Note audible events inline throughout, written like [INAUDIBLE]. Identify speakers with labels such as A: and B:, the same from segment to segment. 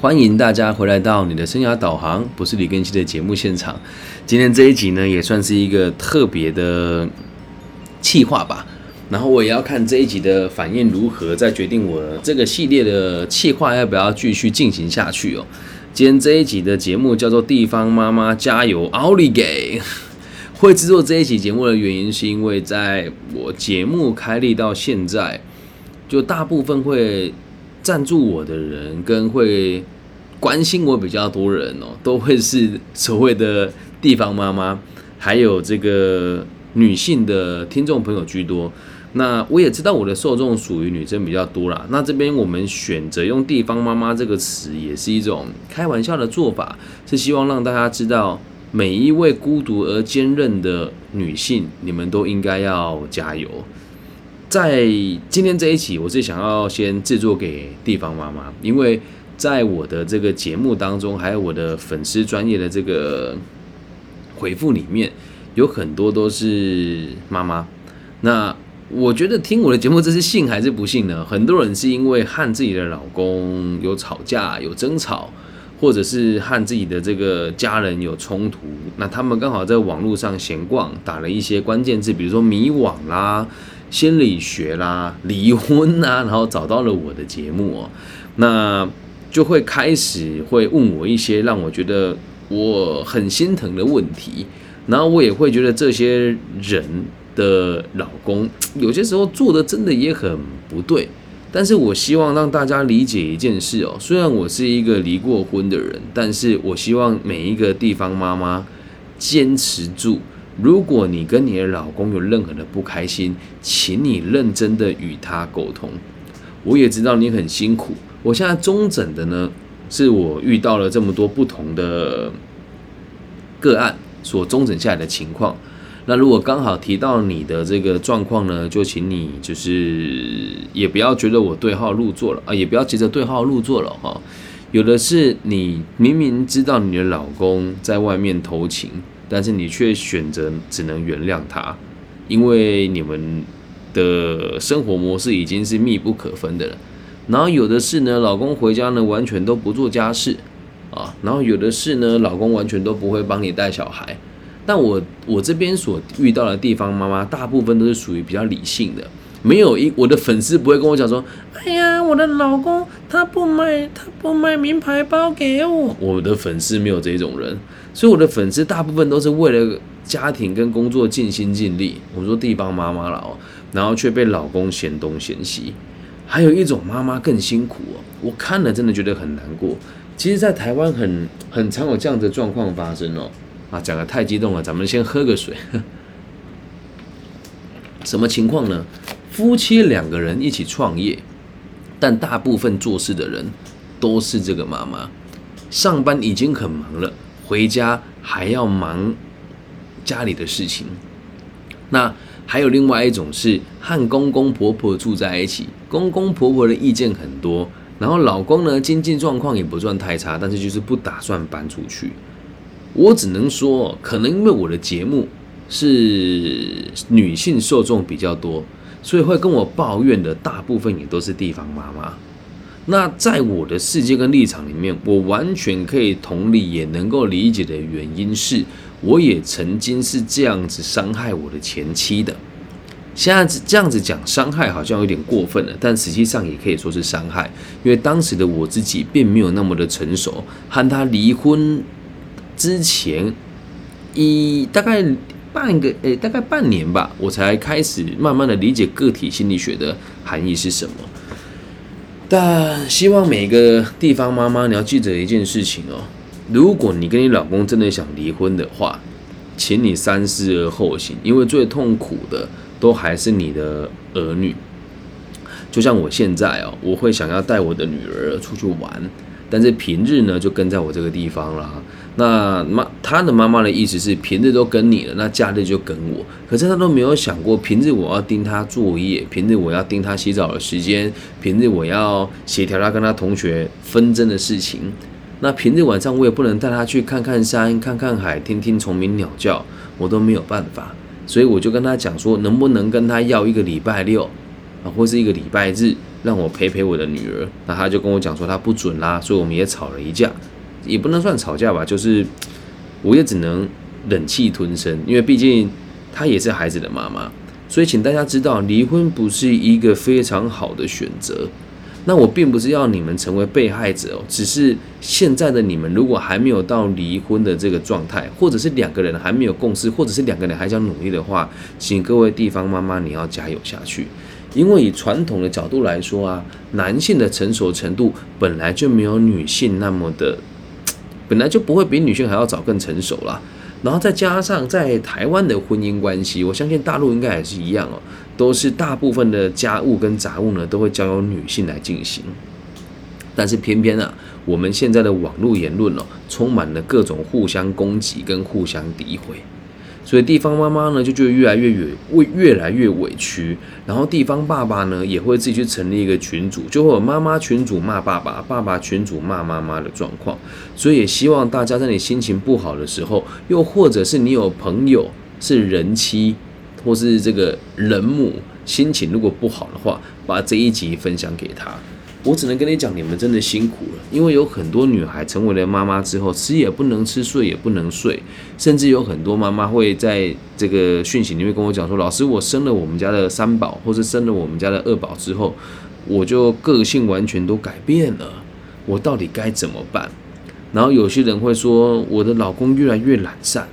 A: 欢迎大家回来到你的生涯导航，不是李根熙的节目现场。今天这一集呢，也算是一个特别的企划吧。然后我也要看这一集的反应如何，再决定我这个系列的企划要不要继续进行下去哦。今天这一集的节目叫做《地方妈妈加油奥利给》。会制作这一期节目的原因，是因为在我节目开立到现在，就大部分会。赞助我的人跟会关心我比较多人哦，[LAUGHS] 都会是所谓的地方妈妈，还有这个女性的听众朋友居多。那我也知道我的受众属于女生比较多啦。那这边我们选择用“地方妈妈”这个词，也是一种开玩笑的做法，是希望让大家知道，每一位孤独而坚韧的女性，你们都应该要加油。在今天这一期，我是想要先制作给地方妈妈，因为在我的这个节目当中，还有我的粉丝专业的这个回复里面，有很多都是妈妈。那我觉得听我的节目，这是幸还是不幸呢？很多人是因为和自己的老公有吵架、有争吵，或者是和自己的这个家人有冲突，那他们刚好在网络上闲逛，打了一些关键字，比如说迷惘啦。心理学啦，离婚啊，然后找到了我的节目哦，那就会开始会问我一些让我觉得我很心疼的问题，然后我也会觉得这些人的老公有些时候做的真的也很不对，但是我希望让大家理解一件事哦，虽然我是一个离过婚的人，但是我希望每一个地方妈妈坚持住。如果你跟你的老公有任何的不开心，请你认真的与他沟通。我也知道你很辛苦。我现在中诊的呢，是我遇到了这么多不同的个案所中诊下来的情况。那如果刚好提到你的这个状况呢，就请你就是也不要觉得我对号入座了啊，也不要急着对号入座了哈。有的是你明明知道你的老公在外面偷情。但是你却选择只能原谅他，因为你们的生活模式已经是密不可分的了。然后有的是呢，老公回家呢完全都不做家事啊，然后有的是呢，老公完全都不会帮你带小孩。但我我这边所遇到的地方妈妈，大部分都是属于比较理性的，没有一我的粉丝不会跟我讲说，哎呀，我的老公他不买他不买名牌包给我，我的粉丝没有这种人。所以我的粉丝大部分都是为了家庭跟工作尽心尽力。我说地方妈妈了哦，然后却被老公嫌东嫌西。还有一种妈妈更辛苦哦，我看了真的觉得很难过。其实，在台湾很很常有这样的状况发生哦。啊，讲的太激动了，咱们先喝个水。[LAUGHS] 什么情况呢？夫妻两个人一起创业，但大部分做事的人都是这个妈妈，上班已经很忙了。回家还要忙家里的事情，那还有另外一种是和公公婆婆住在一起，公公婆婆的意见很多，然后老公呢经济状况也不算太差，但是就是不打算搬出去。我只能说，可能因为我的节目是女性受众比较多，所以会跟我抱怨的大部分也都是地方妈妈。那在我的世界跟立场里面，我完全可以同理，也能够理解的原因是，我也曾经是这样子伤害我的前妻的。现在这样子讲伤害好像有点过分了，但实际上也可以说是伤害，因为当时的我自己并没有那么的成熟。和他离婚之前，一大概半个诶，大概半年吧，我才开始慢慢的理解个体心理学的含义是什么。但希望每个地方妈妈，你要记得一件事情哦。如果你跟你老公真的想离婚的话，请你三思而后行，因为最痛苦的都还是你的儿女。就像我现在哦，我会想要带我的女儿出去玩，但是平日呢就跟在我这个地方了。那妈，他的妈妈的意思是平日都跟你了，那假日就跟我。可是他都没有想过，平日我要盯他作业，平日我要盯他洗澡的时间，平日我要协调他跟他同学纷争的事情。那平日晚上我也不能带他去看看山、看看海、听听虫鸣鸟叫，我都没有办法。所以我就跟他讲说，能不能跟他要一个礼拜六，啊，或是一个礼拜日让我陪陪我的女儿，那他就跟我讲说他不准啦，所以我们也吵了一架，也不能算吵架吧，就是 [TSK] 我也只能忍气吞声，因为毕竟她也是孩子的妈妈，所以请大家知道，离婚不是一个非常好的选择。那我并不是要你们成为被害者哦，只是现在的你们如果还没有到离婚的这个状态，或者是两个人还没有共识，或者是两个人还想努力的话，请各位地方妈妈你要加油下去，因为以传统的角度来说啊，男性的成熟程度本来就没有女性那么的，[TSK] 本来就不会比女性还要早更成熟啦。然后再加上在台湾的婚姻关系，我相信大陆应该也是一样哦。都是大部分的家务跟杂物呢，都会交由女性来进行。但是偏偏啊，我们现在的网络言论哦，充满了各种互相攻击跟互相诋毁，所以地方妈妈呢就觉得越来越委越来越委屈，然后地方爸爸呢也会自己去成立一个群组，就会有妈妈群主骂爸爸，爸爸群主骂妈妈的状况。所以也希望大家在你心情不好的时候，又或者是你有朋友是人妻。或是这个人母心情如果不好的话，把这一集分享给他。我只能跟你讲，你们真的辛苦了，因为有很多女孩成为了妈妈之后，吃也不能吃，睡也不能睡，甚至有很多妈妈会在这个讯息里面跟我讲说：“老师，我生了我们家的三宝，或是生了我们家的二宝之后，我就个性完全都改变了，我到底该怎么办？”然后有些人会说：“我的老公越来越懒散。”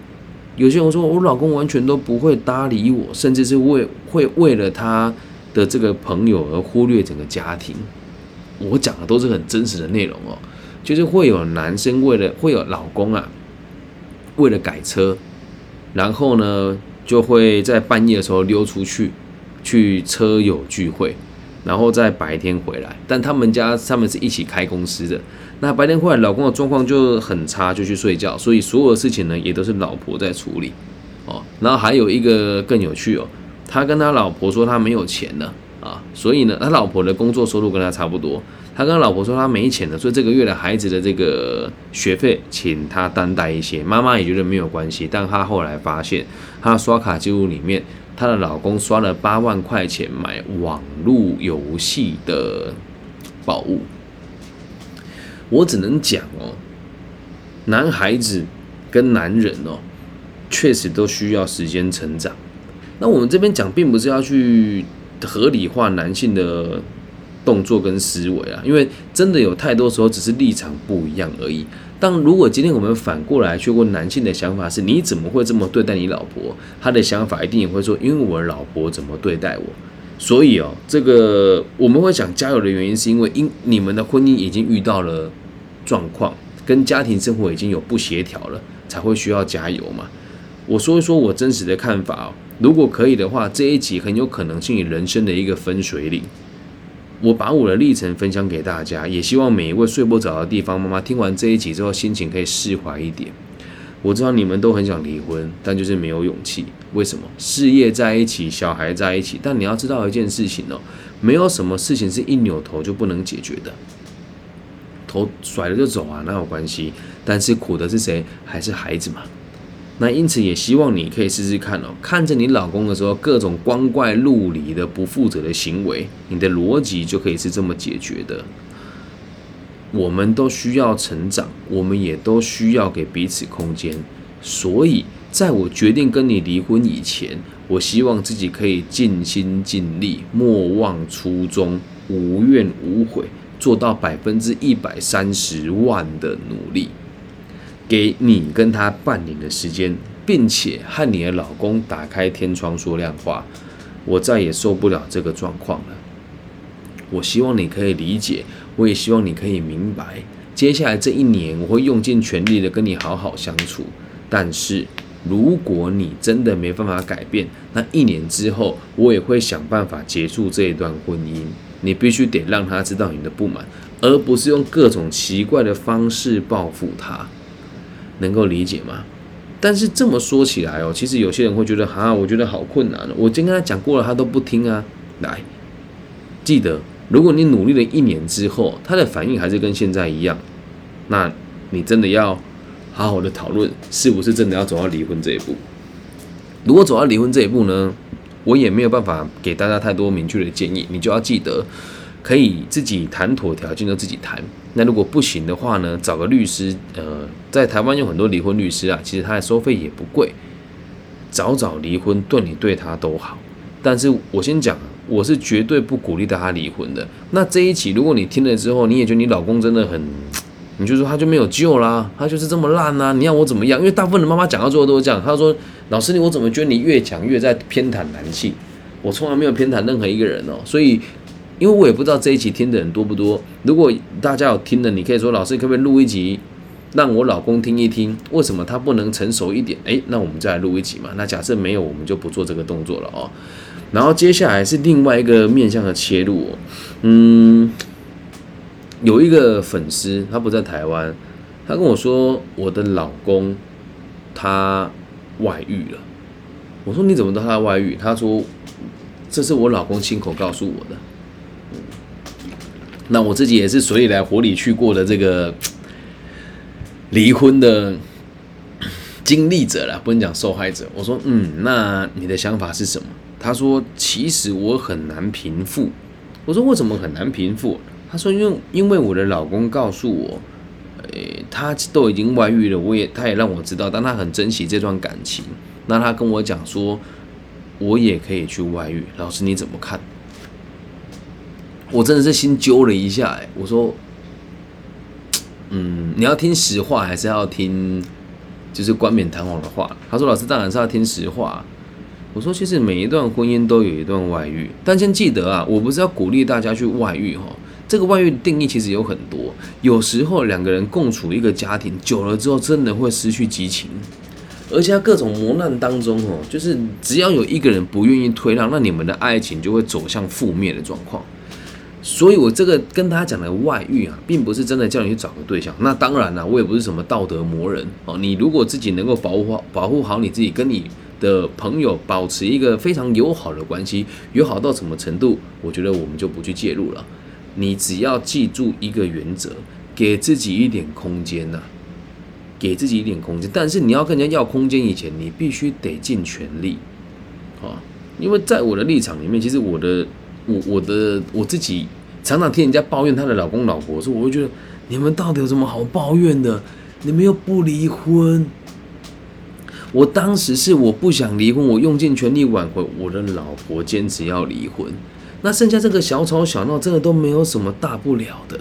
A: 有些人说，我老公完全都不会搭理我，甚至是为会为了他的这个朋友而忽略整个家庭。我讲的都是很真实的内容哦，就是会有男生为了会有老公啊，为了改车，然后呢就会在半夜的时候溜出去去车友聚会。然后在白天回来，但他们家他们是一起开公司的。那白天回来，老公的状况就很差，就去睡觉，所以所有的事情呢，也都是老婆在处理。哦，然后还有一个更有趣哦，他跟他老婆说他没有钱了啊，所以呢，他老婆的工作收入跟他差不多。他跟老婆说他没钱了，所以这个月的孩子的这个学费，请他担待一些。妈妈也觉得没有关系，但他后来发现，他刷卡记录里面。她的老公刷了八万块钱买网络游戏的宝物，我只能讲哦，男孩子跟男人哦，确实都需要时间成长。那我们这边讲，并不是要去合理化男性的动作跟思维啊，因为真的有太多时候只是立场不一样而已。但如果今天我们反过来去问男性的想法是，你怎么会这么对待你老婆？他的想法一定也会说，因为我老婆怎么对待我，所以哦，这个我们会想加油的原因，是因为因你们的婚姻已经遇到了状况，跟家庭生活已经有不协调了，才会需要加油嘛。我说一说我真实的看法哦，如果可以的话，这一集很有可能是你人生的一个分水岭。我把我的历程分享给大家，也希望每一位睡不着的地方妈妈听完这一集之后，心情可以释怀一点。我知道你们都很想离婚，但就是没有勇气。为什么？事业在一起，小孩在一起，但你要知道一件事情哦，没有什么事情是一扭头就不能解决的。头甩了就走啊，那有关系？但是苦的是谁？还是孩子嘛。那因此也希望你可以试试看哦，看着你老公的时候各种光怪陆离的不负责的行为，你的逻辑就可以是这么解决的。我们都需要成长，我们也都需要给彼此空间。所以，在我决定跟你离婚以前，我希望自己可以尽心尽力，莫忘初衷，无怨无悔，做到百分之一百三十万的努力。给你跟他半年的时间，并且和你的老公打开天窗说亮话，我再也受不了这个状况了。我希望你可以理解，我也希望你可以明白，接下来这一年我会用尽全力的跟你好好相处。但是如果你真的没办法改变，那一年之后我也会想办法结束这一段婚姻。你必须得让他知道你的不满，而不是用各种奇怪的方式报复他。能够理解吗？但是这么说起来哦，其实有些人会觉得哈，我觉得好困难。我今天跟他讲过了，他都不听啊。来，记得，如果你努力了一年之后，他的反应还是跟现在一样，那你真的要好好的讨论，是不是真的要走到离婚这一步？如果走到离婚这一步呢，我也没有办法给大家太多明确的建议，你就要记得可以自己谈妥条件就自己谈。那如果不行的话呢，找个律师，呃，在台湾有很多离婚律师啊，其实他的收费也不贵，早早离婚对你对他都好。但是我先讲，我是绝对不鼓励大家离婚的。那这一期如果你听了之后，你也觉得你老公真的很。你就说他就没有救啦，他就是这么烂呐！你要我怎么样？因为大部分的妈妈讲到最后都是这样。他说：“老师，你我怎么觉得你越讲越在偏袒男性？我从来没有偏袒任何一个人哦。所以，因为我也不知道这一集听的人多不多。如果大家有听的，你可以说老师可不可以录一集，让我老公听一听，为什么他不能成熟一点？诶，那我们再来录一集嘛。那假设没有，我们就不做这个动作了哦。然后接下来是另外一个面向的切入，嗯。有一个粉丝，他不在台湾，他跟我说我的老公他外遇了。我说你怎么知道他外遇？他说这是我老公亲口告诉我的。那我自己也是水里来火里去过的这个离婚的经历者了，不能讲受害者。我说嗯，那你的想法是什么？他说其实我很难平复。我说为什么很难平复？他说：“因为因为我的老公告诉我，诶，他都已经外遇了，我也他也让我知道，但他很珍惜这段感情。那他跟我讲说，我也可以去外遇。老师你怎么看？我真的是心揪了一下，哎，我说，[TSK] 嗯，你要听实话还是要听就是冠冕堂皇的话？他说：老师当然是要听实话。我说，其实每一段婚姻都有一段外遇，但先记得啊，我不是要鼓励大家去外遇哈。”这个外遇的定义其实有很多，有时候两个人共处一个家庭久了之后，真的会失去激情，而且在各种磨难当中哦，就是只要有一个人不愿意退让，那你们的爱情就会走向负面的状况。所以我这个跟大家讲的外遇啊，并不是真的叫你去找个对象。那当然了，我也不是什么道德魔人哦。你如果自己能够保护好保护好你自己，跟你的朋友保持一个非常友好的关系，友好到什么程度，我觉得我们就不去介入了。你只要记住一个原则，给自己一点空间呐，给自己一点空间。但是你要跟人家要空间以前，你必须得尽全力，啊，因为在我的立场里面，其实我的我我的我自己常常听人家抱怨她的老公老婆，说我会觉得你们到底有什么好抱怨的？你们又不离婚。我当时是我不想离婚，我用尽全力挽回我的老婆，坚持要离婚。那剩下这个小吵小闹，真的都没有什么大不了的。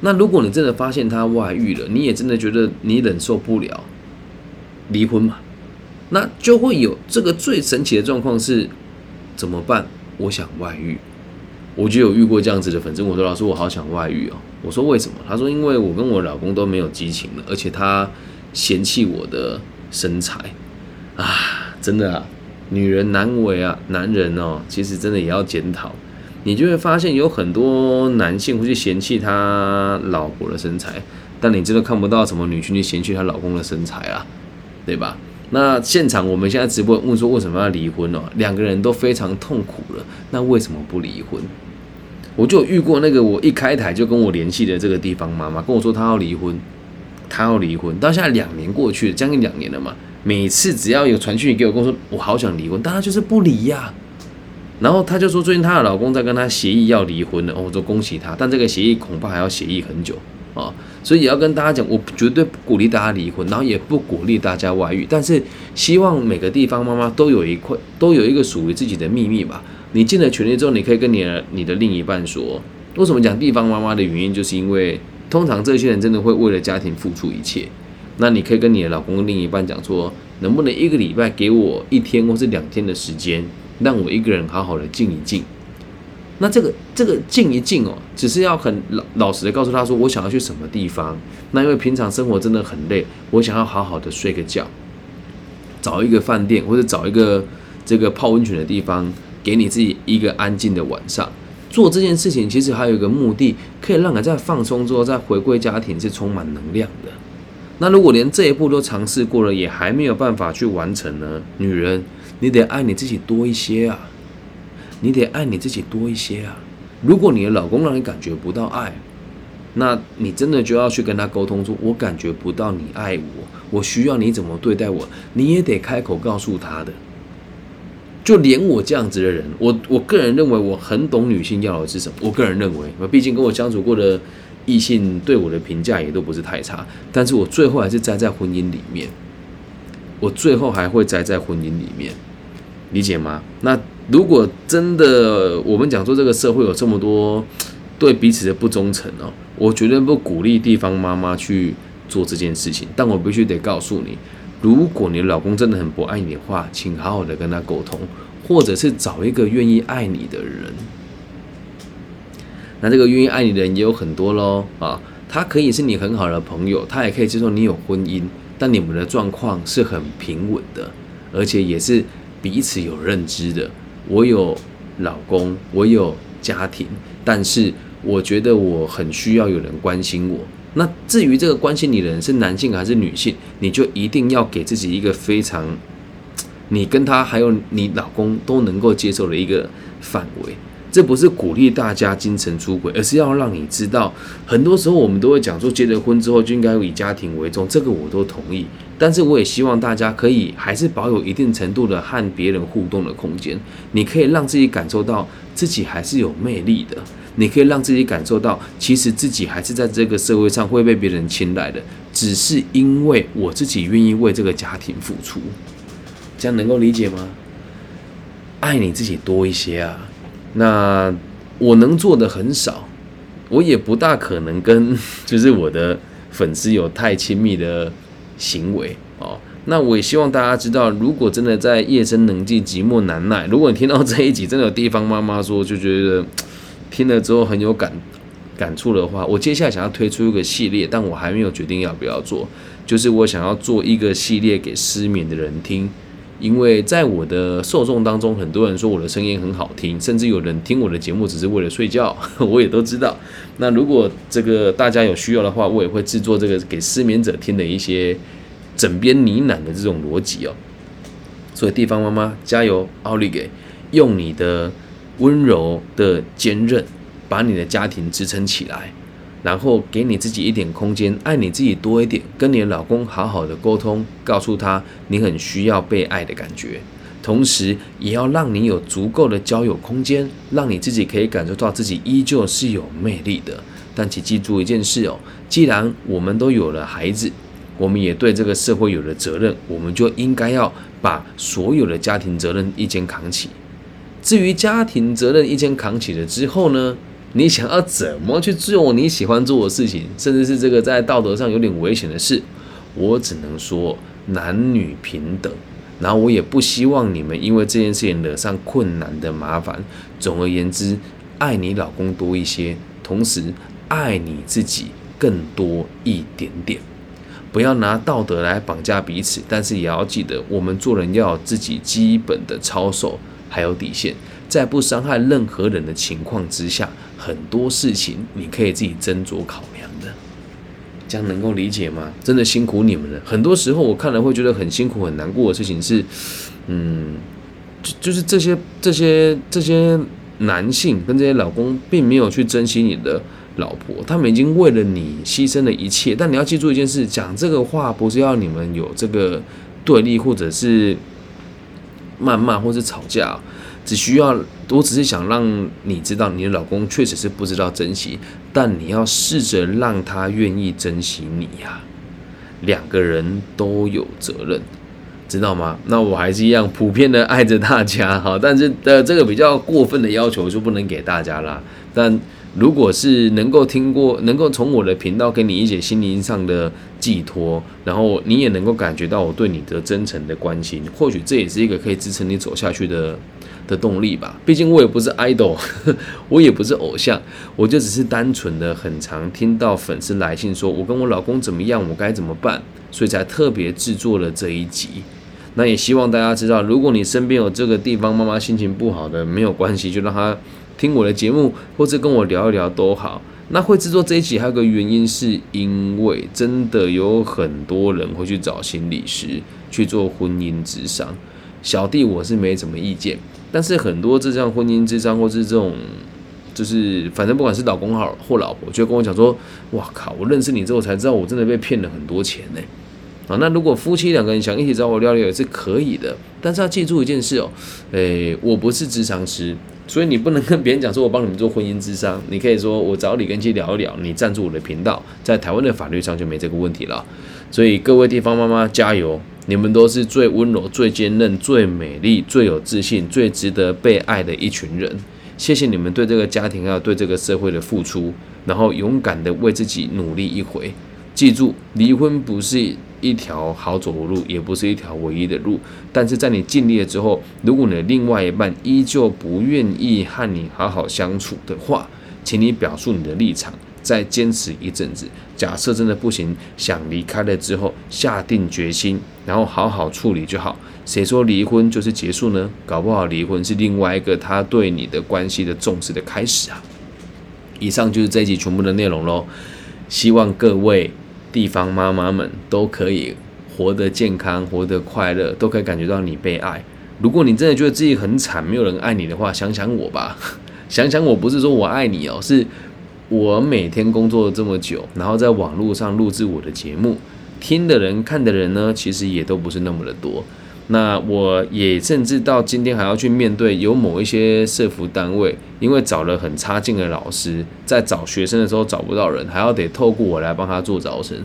A: 那如果你真的发现他外遇了，你也真的觉得你忍受不了，离婚嘛？那就会有这个最神奇的状况是怎么办？我想外遇，我就有遇过这样子的粉丝，我说老师，我好想外遇哦。我说为什么？他说因为我跟我老公都没有激情了，而且他嫌弃我的身材啊，真的啊，女人难为啊，男人哦，其实真的也要检讨。你就会发现有很多男性会去嫌弃他老婆的身材，但你真的看不到什么女性去嫌弃她老公的身材啊，对吧？那现场我们现在直播问说为什么要离婚哦？两个人都非常痛苦了，那为什么不离婚？我就遇过那个我一开台就跟我联系的这个地方妈妈跟我说她要离婚，她要离婚，到现在两年过去了，将近两年了嘛。每次只要有传讯给我，跟我说我好想离婚，但她就是不离呀。然后她就说，最近她的老公在跟她协议要离婚了，我说恭喜她，但这个协议恐怕还要协议很久啊，所以也要跟大家讲，我绝对不鼓励大家离婚，然后也不鼓励大家外遇，但是希望每个地方妈妈都有一块，都有一个属于自己的秘密吧。你尽了全力之后，你可以跟你的你的另一半说，为什么讲地方妈妈的原因，就是因为通常这些人真的会为了家庭付出一切。那你可以跟你的老公另一半讲说，能不能一个礼拜给我一天或是两天的时间？让我一个人好好的静一静，那这个这个静一静哦，只是要很老老实的告诉他说，我想要去什么地方。那因为平常生活真的很累，我想要好好的睡个觉，找一个饭店或者找一个这个泡温泉的地方，给你自己一个安静的晚上。做这件事情其实还有一个目的，可以让你在放松之后再回归家庭是充满能量的。那如果连这一步都尝试过了，也还没有办法去完成呢？女人。你得爱你自己多一些啊！你得爱你自己多一些啊！如果你的老公让你感觉不到爱，那你真的就要去跟他沟通说：“我感觉不到你爱我，我需要你怎么对待我。”你也得开口告诉他的。就连我这样子的人，我我个人认为我很懂女性要的是什么。我个人认为，我毕竟跟我相处过的异性对我的评价也都不是太差，但是我最后还是栽在婚姻里面。我最后还会栽在婚姻里面，理解吗？那如果真的我们讲说这个社会有这么多对彼此的不忠诚哦，我绝对不鼓励地方妈妈去做这件事情。但我必须得告诉你，如果你的老公真的很不爱你的话，请好好的跟他沟通，或者是找一个愿意爱你的人。那这个愿意爱你的人也有很多喽啊，他可以是你很好的朋友，他也可以接受你有婚姻。但你们的状况是很平稳的，而且也是彼此有认知的。我有老公，我有家庭，但是我觉得我很需要有人关心我。那至于这个关心你的人是男性还是女性，你就一定要给自己一个非常，你跟他还有你老公都能够接受的一个范围。这不是鼓励大家精神出轨，而是要让你知道，很多时候我们都会讲说，结了婚之后就应该以家庭为重，这个我都同意。但是我也希望大家可以还是保有一定程度的和别人互动的空间。你可以让自己感受到自己还是有魅力的，你可以让自己感受到，其实自己还是在这个社会上会被别人青睐的，只是因为我自己愿意为这个家庭付出。这样能够理解吗？爱你自己多一些啊。那我能做的很少，我也不大可能跟 [LAUGHS] 就是我的粉丝有太亲密的行为哦。那我也希望大家知道，如果真的在夜深人静、寂寞难耐，如果你听到这一集真的有地方妈妈说就觉得听了之后很有感感触的话，我接下来想要推出一个系列，但我还没有决定要不要做，就是我想要做一个系列给失眠的人听。因为在我的受众当中，很多人说我的声音很好听，甚至有人听我的节目只是为了睡觉，[LAUGHS] 我也都知道。那如果这个大家有需要的话，我也会制作这个给失眠者听的一些枕边呢喃的这种逻辑哦。所以地方妈妈加油，奥利给，用你的温柔的坚韧，把你的家庭支撑起来。然后给你自己一点空间，爱你自己多一点，跟你的老公好好的沟通，告诉他你很需要被爱的感觉，同时也要让你有足够的交友空间，让你自己可以感受到自己依旧是有魅力的。但请记住一件事哦，既然我们都有了孩子，我们也对这个社会有了责任，我们就应该要把所有的家庭责任一肩扛起。至于家庭责任一肩扛起了之后呢？你想要怎么去做你喜欢做的事情，甚至是这个在道德上有点危险的事，我只能说男女平等。然后我也不希望你们因为这件事情惹上困难的麻烦。总而言之，爱你老公多一些，同时爱你自己更多一点点。不要拿道德来绑架彼此，但是也要记得，我们做人要有自己基本的操守还有底线。在不伤害任何人的情况之下，很多事情你可以自己斟酌考量的，这样能够理解吗？真的辛苦你们了。很多时候我看了会觉得很辛苦、很难过的事情是，嗯，就就是这些、这些、这些男性跟这些老公，并没有去珍惜你的老婆，他们已经为了你牺牲了一切。但你要记住一件事：讲这个话不是要你们有这个对立，或者是谩骂，或是吵架。只需要，我只是想让你知道，你的老公确实是不知道珍惜，但你要试着让他愿意珍惜你呀。两个人都有责任，知道吗？那我还是一样普遍的爱着大家哈，但是呃，这个比较过分的要求就不能给大家啦。但如果是能够听过，能够从我的频道给你一些心灵上的寄托，然后你也能够感觉到我对你的真诚的关心，或许这也是一个可以支撑你走下去的。的动力吧，毕竟我也不是 idol，[LAUGHS] 我也不是偶像，我就只是单纯的很常听到粉丝来信说，我跟我老公怎么样，我该怎么办，所以才特别制作了这一集。那也希望大家知道，如果你身边有这个地方妈妈心情不好的，没有关系，就让他听我的节目，或者跟我聊一聊都好。那会制作这一集还有个原因，是因为真的有很多人会去找心理师去做婚姻智商，小弟我是没什么意见。但是很多这样婚姻之章，或是这种，就是反正不管是老公好或老婆，就跟我讲说：“哇靠！我认识你之后才知道，我真的被骗了很多钱呢。”啊，那如果夫妻两个人想一起找我聊聊也是可以的，但是要记住一件事哦，诶，我不是智商师，所以你不能跟别人讲说我帮你们做婚姻智商，你可以说我找李根基聊一聊，你赞助我的频道，在台湾的法律上就没这个问题了。所以各位地方妈妈加油，你们都是最温柔、最坚韧、最美丽、最有自信、最值得被爱的一群人。谢谢你们对这个家庭还有对这个社会的付出，然后勇敢的为自己努力一回。记住，离婚不是一条好走的路，也不是一条唯一的路。但是在你尽力了之后，如果你的另外一半依旧不愿意和你好好相处的话，请你表述你的立场，再坚持一阵子。假设真的不行，想离开了之后，下定决心，然后好好处理就好。谁说离婚就是结束呢？搞不好离婚是另外一个他对你的关系的重视的开始啊！以上就是这一集全部的内容喽，希望各位。地方妈妈们都可以活得健康，活得快乐，都可以感觉到你被爱。如果你真的觉得自己很惨，没有人爱你的话，想想我吧，[LAUGHS] 想想我不是说我爱你哦，是我每天工作了这么久，然后在网络上录制我的节目，听的人、看的人呢，其实也都不是那么的多。那我也甚至到今天还要去面对有某一些社服单位，因为找了很差劲的老师，在找学生的时候找不到人，还要得透过我来帮他做招生。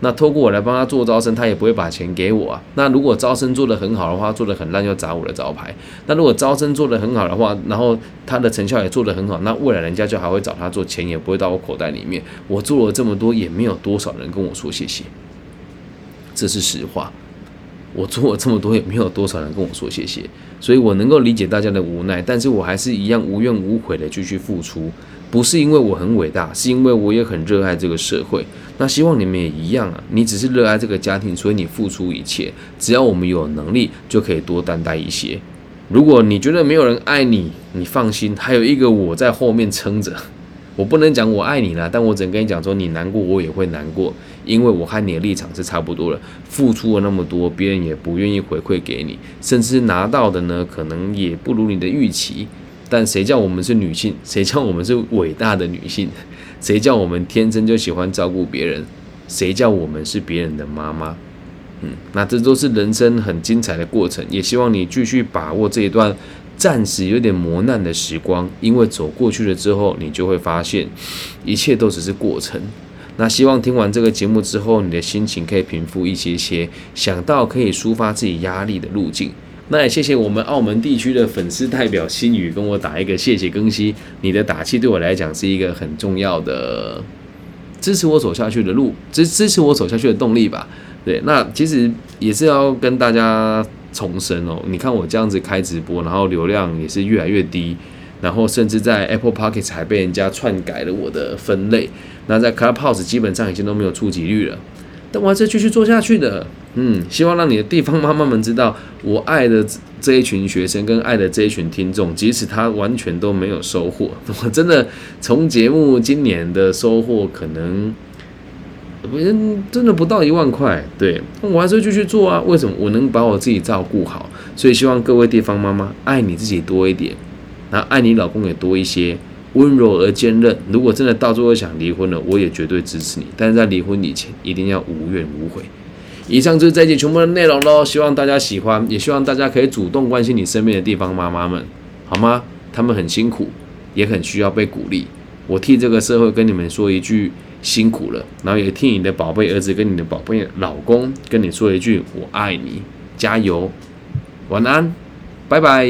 A: 那透过我来帮他做招生，他也不会把钱给我啊。那如果招生做得很好的话，做得很烂就砸我的招牌。那如果招生做得很好的话，然后他的成效也做得很好，那未来人家就还会找他做，钱也不会到我口袋里面。我做了这么多，也没有多少人跟我说谢谢，这是实话。我做了这么多，也没有多少人跟我说谢谢，所以我能够理解大家的无奈，但是我还是一样无怨无悔的继续付出，不是因为我很伟大，是因为我也很热爱这个社会。那希望你们也一样啊，你只是热爱这个家庭，所以你付出一切。只要我们有能力，就可以多担待一些。如果你觉得没有人爱你，你放心，还有一个我在后面撑着。[LAUGHS] 我不能讲我爱你了，但我只能跟你讲说，你难过我也会难过，因为我和你的立场是差不多的，付出了那么多，别人也不愿意回馈给你，甚至拿到的呢，可能也不如你的预期。但谁叫我们是女性？谁叫我们是伟大的女性？谁叫我们天生就喜欢照顾别人？谁叫我们是别人的妈妈？嗯，那这都是人生很精彩的过程，也希望你继续把握这一段。暂时有点磨难的时光，因为走过去了之后，你就会发现，一切都只是过程。那希望听完这个节目之后，你的心情可以平复一些些，想到可以抒发自己压力的路径。那也谢谢我们澳门地区的粉丝代表心宇跟我打一个谢谢更新，你的打气对我来讲是一个很重要的支持我走下去的路，支支持我走下去的动力吧。对，那其实也是要跟大家。重申哦！你看我这样子开直播，然后流量也是越来越低，然后甚至在 Apple Pocket 还被人家篡改了我的分类。那在 Clubhouse 基本上已经都没有触及率了，但我还是继续做下去的。嗯，希望让你的地方妈妈们知道，我爱的这一群学生跟爱的这一群听众，即使他完全都没有收获，[LAUGHS] 我真的从节目今年的收获可能。不，真的不到一万块，对，我还是继续做啊。为什么？我能把我自己照顾好，所以希望各位地方妈妈爱你自己多一点，然后爱你老公也多一些，温柔而坚韧。如果真的到最后想离婚了，我也绝对支持你。但是在离婚以前，一定要无怨无悔。以上就是这一集全部的内容喽，希望大家喜欢，也希望大家可以主动关心你身边的地方妈妈们，好吗？他们很辛苦，也很需要被鼓励。我替这个社会跟你们说一句。辛苦了，然后也替你的宝贝儿子跟你的宝贝老公跟你说一句“我爱你”，加油，晚安，拜拜。